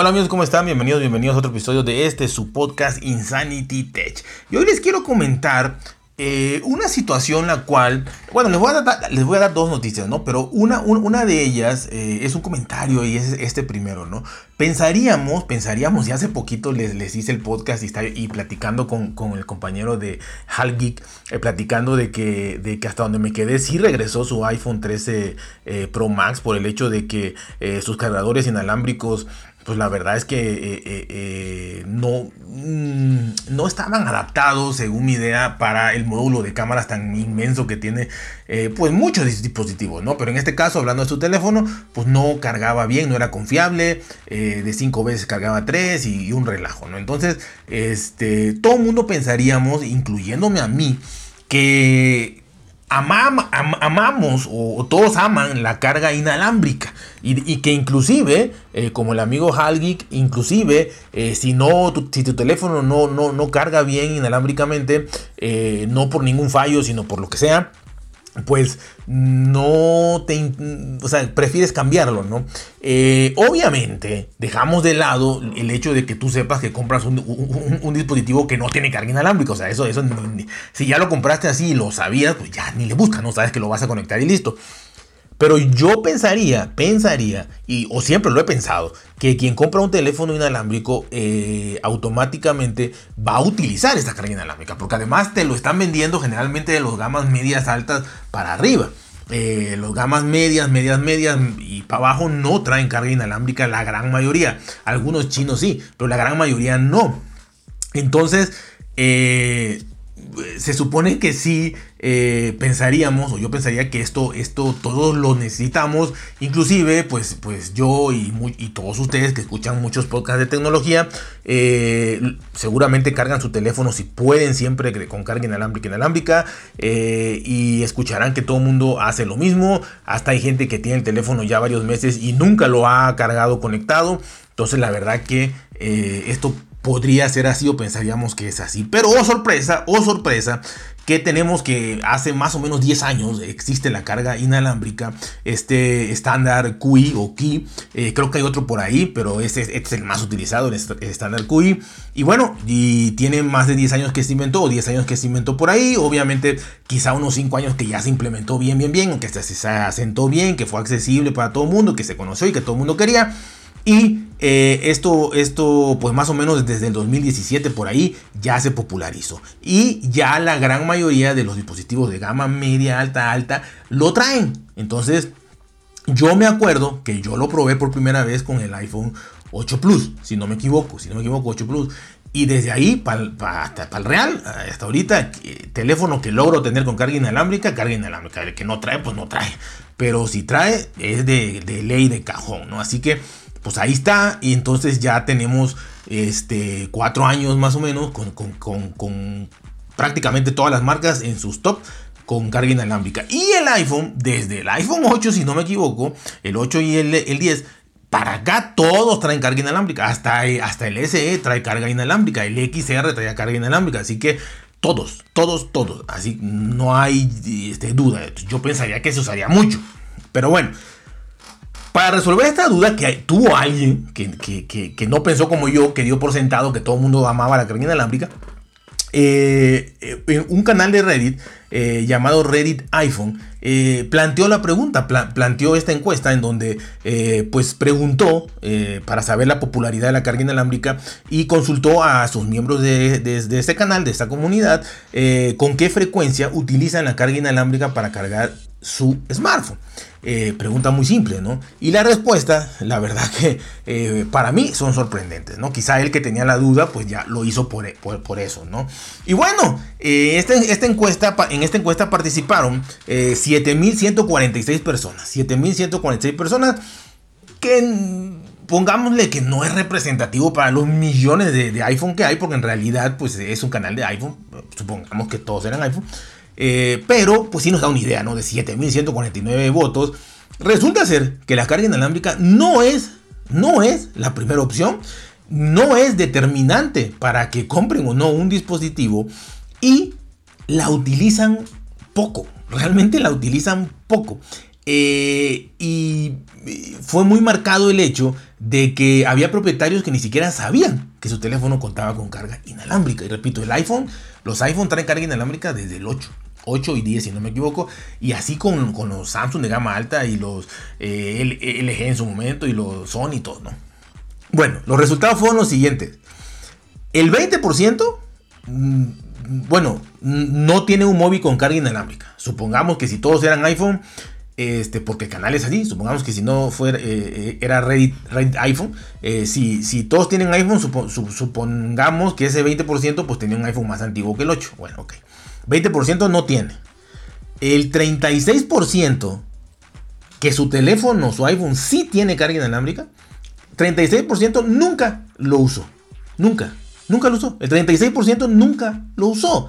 Hola amigos, ¿cómo están? Bienvenidos, bienvenidos a otro episodio de este, su podcast Insanity Tech. Y hoy les quiero comentar eh, una situación la cual, bueno, les voy a dar, dos noticias, ¿no? Pero una, una de ellas eh, es un comentario y es este primero, ¿no? Pensaríamos, pensaríamos, y hace poquito les, les hice el podcast y, platicando con, con el compañero de Hal Geek, eh, platicando de que, de que hasta donde me quedé sí regresó su iPhone 13 Pro Max por el hecho de que sus cargadores inalámbricos pues la verdad es que eh, eh, eh, no, mm, no estaban adaptados, según mi idea, para el módulo de cámaras tan inmenso que tiene, pues muchos dispositivos, ¿no? Pero en este caso, hablando de su teléfono, pues no cargaba bien, no era confiable, de cinco veces cargaba tres y, un relajo, ¿no? Entonces, este, todo el mundo pensaríamos, incluyéndome a mí, que amamos o, todos aman la carga inalámbrica y, que inclusive eh, como el amigo Halgeek inclusive eh, si no tu, si tu teléfono no, no, no carga bien inalámbricamente eh, no por ningún fallo sino por lo que sea pues no te, o sea, prefieres cambiarlo, ¿no? Eh, obviamente, dejamos de lado el hecho de que tú sepas que compras un, dispositivo que no tiene carga inalámbrica, o sea, eso, eso, si ya lo compraste así y lo sabías, pues ya ni le buscas, no sabes que lo vas a conectar y listo. Pero yo pensaría, pensaría, y, o siempre lo he pensado, que quien compra un teléfono inalámbrico eh, automáticamente va a utilizar esta carga inalámbrica, porque además te lo están vendiendo generalmente de los gamas medias altas para arriba. Eh, los gamas medias, medias, medias y para abajo no traen carga inalámbrica la gran mayoría. Algunos chinos sí, pero la gran mayoría no. Entonces, eh, se supone que sí eh, pensaríamos, o yo pensaría que esto, esto todos lo necesitamos, inclusive pues, pues yo y, y todos ustedes que escuchan muchos podcasts de tecnología, eh, seguramente cargan su teléfono si pueden siempre con carga inalámbrica inalámbrica eh, y escucharán que todo el mundo hace lo mismo, hasta hay gente que tiene el teléfono ya varios meses y nunca lo ha cargado conectado, entonces la verdad que esto podría ser así o pensaríamos que es así. Pero oh sorpresa, oh sorpresa, que tenemos que hace más o menos 10 años existe la carga inalámbrica, este estándar QI o QI, eh, creo que hay otro por ahí, pero este es el más utilizado, el estándar QI, y bueno, y tiene más de 10 años que se inventó, o 10 años que se inventó por ahí, obviamente quizá unos 5 años que ya se implementó bien, bien, bien, que se, se asentó bien, que fue accesible para todo el mundo, que se conoció y que todo el mundo quería. Y eh, esto, esto, pues más o menos desde el 2017 por ahí ya se popularizó. Y ya la gran mayoría de los dispositivos de gama media, alta, alta, lo traen. Entonces, yo me acuerdo que yo lo probé por primera vez con el iPhone 8 Plus, si no me equivoco, si no me equivoco, 8 Plus. Y desde ahí, para hasta el real, hasta ahorita, eh, teléfono que logro tener con carga inalámbrica, carga inalámbrica. El que no trae, pues no trae. Pero si trae, es de, de ley de cajón, ¿no? Así que pues ahí está. Y entonces ya tenemos este, cuatro años más o menos con, prácticamente todas las marcas en sus top con carga inalámbrica. Y el iPhone, desde el iPhone 8, si no me equivoco, el 8 y el, el 10, para acá todos traen carga inalámbrica. Hasta, hasta el SE trae carga inalámbrica. El XR trae carga inalámbrica. Así que todos, todos, todos. Así no hay este, duda. Yo pensaría que se usaría mucho. Pero bueno, para resolver esta duda que tuvo alguien que, no pensó como yo, que dio por sentado que todo el mundo amaba la carga inalámbrica, eh, eh, un canal de Reddit eh, llamado Reddit iPhone planteó la pregunta, planteó esta encuesta en donde pues preguntó para saber la popularidad de la carga inalámbrica y consultó a sus miembros de, de este canal, de esta comunidad, con qué frecuencia utilizan la carga inalámbrica para cargar su smartphone. Eh, pregunta muy simple, ¿no? Y la respuesta, la verdad que eh, para mí son sorprendentes, ¿no? Quizá el que tenía la duda, pues ya lo hizo por, por, eso, ¿no? Y bueno, eh, este, esta, encuesta, en esta encuesta participaron 7.146 personas, 7.146 personas que pongámosle que no es representativo para los millones de, de, iPhone que hay, porque en realidad pues es un canal de iPhone, supongamos que todos eran iPhone. Eh, pero, pues sí nos da una idea, ¿no? De 7.149 votos. Resulta ser que la carga inalámbrica no es, no es la primera opción. No es determinante para que compren o no un dispositivo. Y la utilizan poco. Realmente la utilizan poco. Eh, y fue muy marcado el hecho de que había propietarios que ni siquiera sabían que su teléfono contaba con carga inalámbrica. Y repito, el iPhone, los iPhone traen carga inalámbrica desde el 8. 8 y 10 si no me equivoco, y así con, los Samsung de gama alta y los eh, LG en su momento y los Sony y todo, ¿no? Bueno, los resultados fueron los siguientes. El 20%, mm, bueno, no tiene un móvil con carga inalámbrica. Supongamos que si todos eran iPhone, este, porque el canal es así, supongamos que si no fuera, eh, eh, era Reddit, iPhone, si, si, todos tienen iPhone, supongamos que ese 20% pues tenía un iPhone más antiguo que el 8. Bueno, ok. 20% no tiene. El 36% que su teléfono, su iPhone sí tiene carga inalámbrica, 36% nunca lo usó. Nunca, nunca lo usó. El 36% nunca lo usó,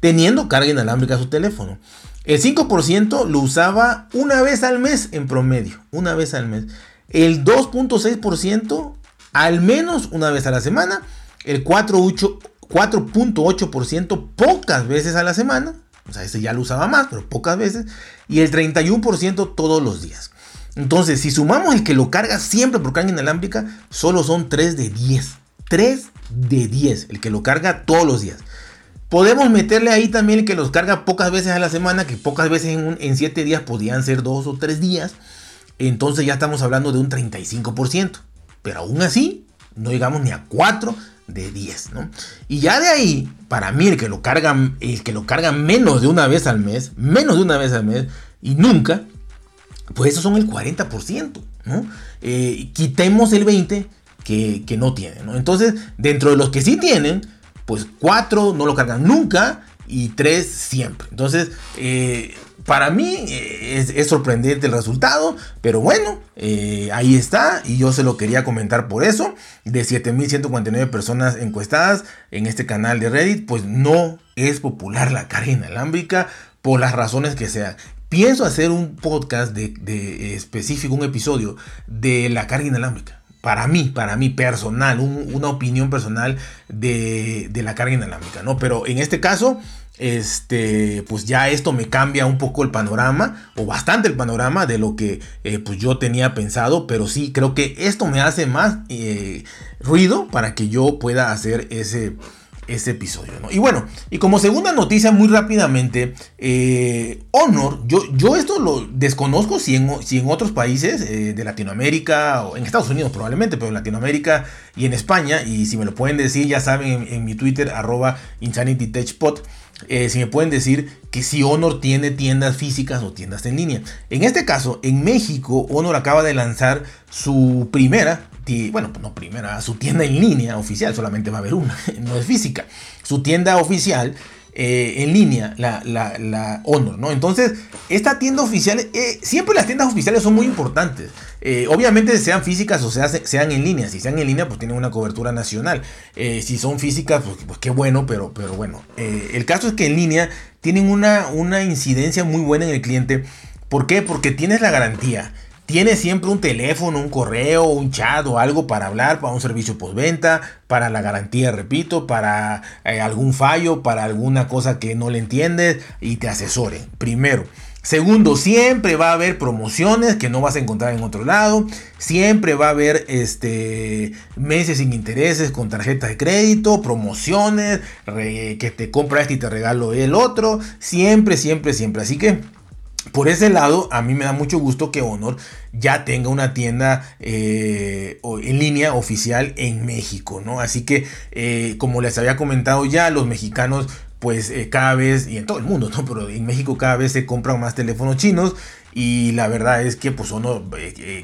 teniendo carga inalámbrica su teléfono. El 5% lo usaba una vez al mes en promedio, una vez al mes. El 2.6% al menos una vez a la semana. El 4.8% 4.8% pocas veces a la semana. O sea, ese ya lo usaba más, pero pocas veces. Y el 31% todos los días. Entonces, si sumamos el que lo carga siempre por carga inalámbrica, solo son 3 de 10. 3 de 10, el que lo carga todos los días. Podemos meterle ahí también el que los carga pocas veces a la semana, que pocas veces en, 7 días podían ser 2 o 3 días. Entonces ya estamos hablando de un 35%. Pero aún así, no llegamos ni a 4 de 10, ¿no? Y ya de ahí, para mí, el que lo carga, el que lo carga menos de una vez al mes, menos de una vez al mes, y nunca, pues esos son el 40%, ¿no? Eh, quitemos el 20% que, que no tienen, ¿no? Entonces, dentro de los que sí tienen, pues 4 no lo cargan nunca y 3 siempre. Entonces, eh, para mí eh, es, sorprendente el resultado, pero bueno, eh, ahí está y yo se lo quería comentar por eso. De 7.149 personas encuestadas en este canal de Reddit, pues no es popular la carga inalámbrica por las razones que sean. Pienso hacer un podcast de, específico, un episodio de la carga inalámbrica para mí, para mí personal, una opinión personal de, de, la carga inalámbrica, ¿no? Pero en este caso, este, pues ya esto me cambia un poco el panorama, o bastante el panorama de lo que eh, pues yo tenía pensado, pero sí creo que esto me hace más eh, ruido para que yo pueda hacer ese, ese episodio. Y bueno, y como segunda noticia, muy rápidamente, eh, Honor, yo, yo esto lo desconozco si en, si en otros países de Latinoamérica, o en Estados Unidos probablemente, pero en Latinoamérica y en España, y si me lo pueden decir, ya saben, en, mi Twitter, arroba InsanityTechPod. Eh, si me pueden decir que si Honor tiene tiendas físicas o tiendas en línea. En este caso, en México, Honor acaba de lanzar su primera, bueno, no primera, su tienda en línea oficial, solamente va a haber una, no es física. Su tienda oficial eh, en línea, la, la, Honor, ¿no? Entonces, esta tienda oficial, eh, siempre las tiendas oficiales son muy importantes. Eh, obviamente sean físicas o sea, sean en línea. Si sean en línea, pues tienen una cobertura nacional. si son físicas, pues, pues, qué bueno, pero, pero bueno. el caso es que en línea tienen una, una incidencia muy buena en el cliente. ¿Por qué? Porque tienes la garantía tiene siempre un teléfono, un correo, un chat o algo para hablar, para un servicio postventa, para la garantía, repito, para eh, algún fallo, para alguna cosa que no le entiendes y te asesore. Primero. Segundo, siempre va a haber promociones que no vas a encontrar en otro lado. Siempre va a haber este, meses sin intereses con tarjeta de crédito, promociones, que te compra este y te regalo el otro. Siempre, siempre, siempre. Así que por ese lado, a mí me da mucho gusto que Honor ya tenga una tienda eh, en línea oficial en México, ¿no? Así que, eh, como les había comentado ya, los mexicanos, pues eh, cada vez, y en todo el mundo, ¿no? Pero en México cada vez se compran más teléfonos chinos y la verdad es que, pues, Honor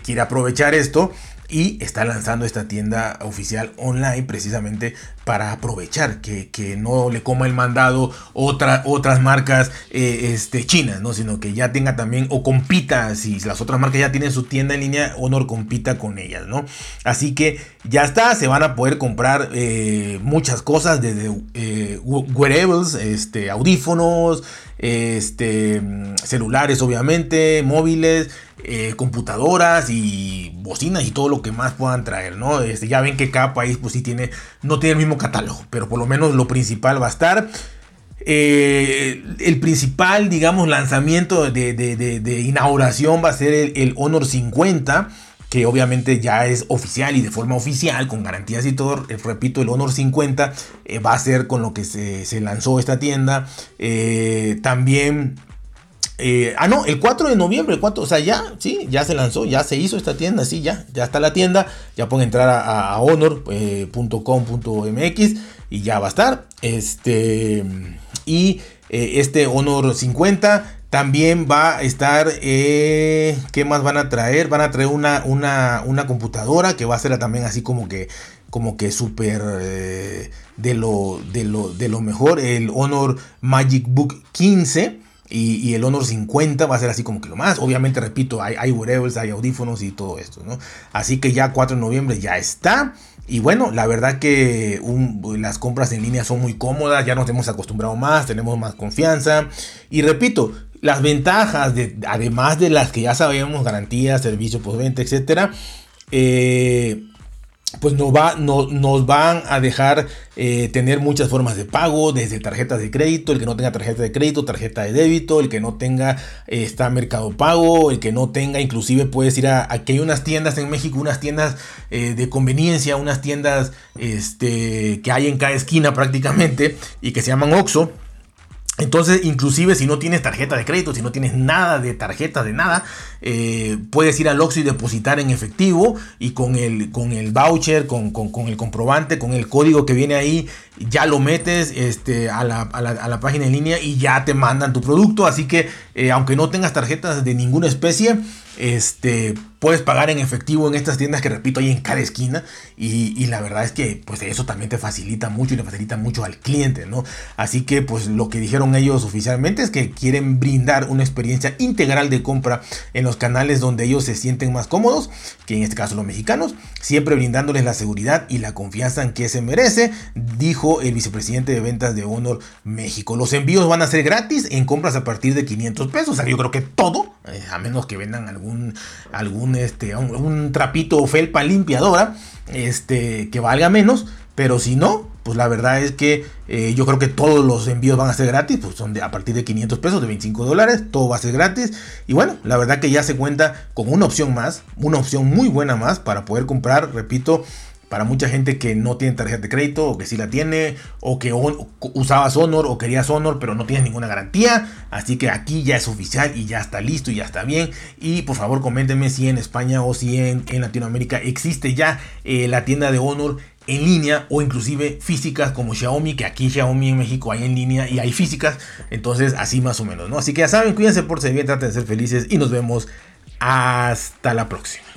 quiere aprovechar esto y está lanzando esta tienda oficial online precisamente para aprovechar que, no le coma el mandado otra, otras marcas eh, este, chinas, ¿no? sino que ya tenga también o compita, si las otras marcas ya tienen su tienda en línea, Honor compita con ellas. ¿no? Así que ya está, se van a poder comprar eh, muchas cosas desde eh, wearables, este, audífonos, este, celulares obviamente, móviles. Eh, computadoras y bocinas y todo lo que más puedan traer, ¿no? Este, ya ven que cada país pues sí tiene, no tiene el mismo catálogo, pero por lo menos lo principal va a estar. eh, el principal, digamos, lanzamiento de, inauguración va a ser el, Honor 50 que obviamente ya es oficial y de forma oficial, con garantías y todo. Eh, repito, el Honor 50 eh, va a ser con lo que se, lanzó esta tienda. también ah, no, el 4 de noviembre, el 4, o sea, ya, sí, ya se lanzó, ya se hizo esta tienda, sí, ya, ya está la tienda, ya pueden entrar a, honor.com.mx y ya va a estar. Este, y eh, este Honor 50 también va a estar, eh, ¿qué más van a traer? Van a traer una, una, una computadora que va a ser también así como que, como que súper eh, de, lo, de, lo, de lo mejor. El Honor Magic Book 15. Y, el Honor 50 va a ser así como que lo más. Obviamente, repito, hay, hay wearables, hay audífonos y todo esto, ¿no? Así que ya 4 de noviembre ya está. Y bueno, la verdad que las compras en línea son muy cómodas, ya nos hemos acostumbrado más, tenemos más confianza. Y repito, las ventajas, de, además de las que ya sabemos, garantías, servicio postventa, etcétera, eh, pues nos, va, nos van a dejar eh, tener muchas formas de pago, desde tarjetas de crédito, el que no tenga tarjeta de crédito, tarjeta de débito, el que no tenga eh, está Mercado Pago, el que no tenga, inclusive puedes ir a, aquí hay unas tiendas en México, unas tiendas eh, de conveniencia, unas tiendas este, que hay en cada esquina prácticamente y que se llaman Oxxo entonces, inclusive si no tienes tarjeta de crédito, si no tienes nada de tarjeta de nada, eh, puedes ir al Oxxo y depositar en efectivo y con el, con el voucher, con, el comprobante, con el código que viene ahí, ya lo metes este, a, la, página en línea y ya te mandan tu producto. Así que, eh, aunque no tengas tarjetas de ninguna especie, este, puedes pagar en efectivo en estas tiendas que repito hay en cada esquina y, la verdad es que pues eso también te facilita mucho y le facilita mucho al cliente, ¿no? Así que pues lo que dijeron ellos oficialmente es que quieren brindar una experiencia integral de compra en los canales donde ellos se sienten más cómodos, que en este caso los mexicanos, siempre brindándoles la seguridad y la confianza en que se merece, dijo el vicepresidente de ventas de Honor México. Los envíos van a ser gratis en compras a partir de 500 pesos, o sea, yo creo que todo, eh, a menos que vendan algún algún, este, un, trapito o felpa limpiadora este, que valga menos, pero si no, pues la verdad es que eh, yo creo que todos los envíos van a ser gratis, pues son de, a partir de 500 pesos, de 25 dólares, todo va a ser gratis. Y bueno, la verdad que ya se cuenta con una opción más, una opción muy buena más para poder comprar, repito, para mucha gente que no tiene tarjeta de crédito o que sí la tiene o que usaba Honor o querías Honor pero no tienes ninguna garantía. Así que aquí ya es oficial y ya está listo y ya está bien. Y por favor coméntenme si en España o si en, Latinoamérica existe ya eh, la tienda de Honor en línea o inclusive físicas como Xiaomi, que aquí Xiaomi en México hay en línea y hay físicas, entonces así más o menos, ¿no? Así que ya saben, cuídense por ser bien, traten de ser felices y nos vemos hasta la próxima.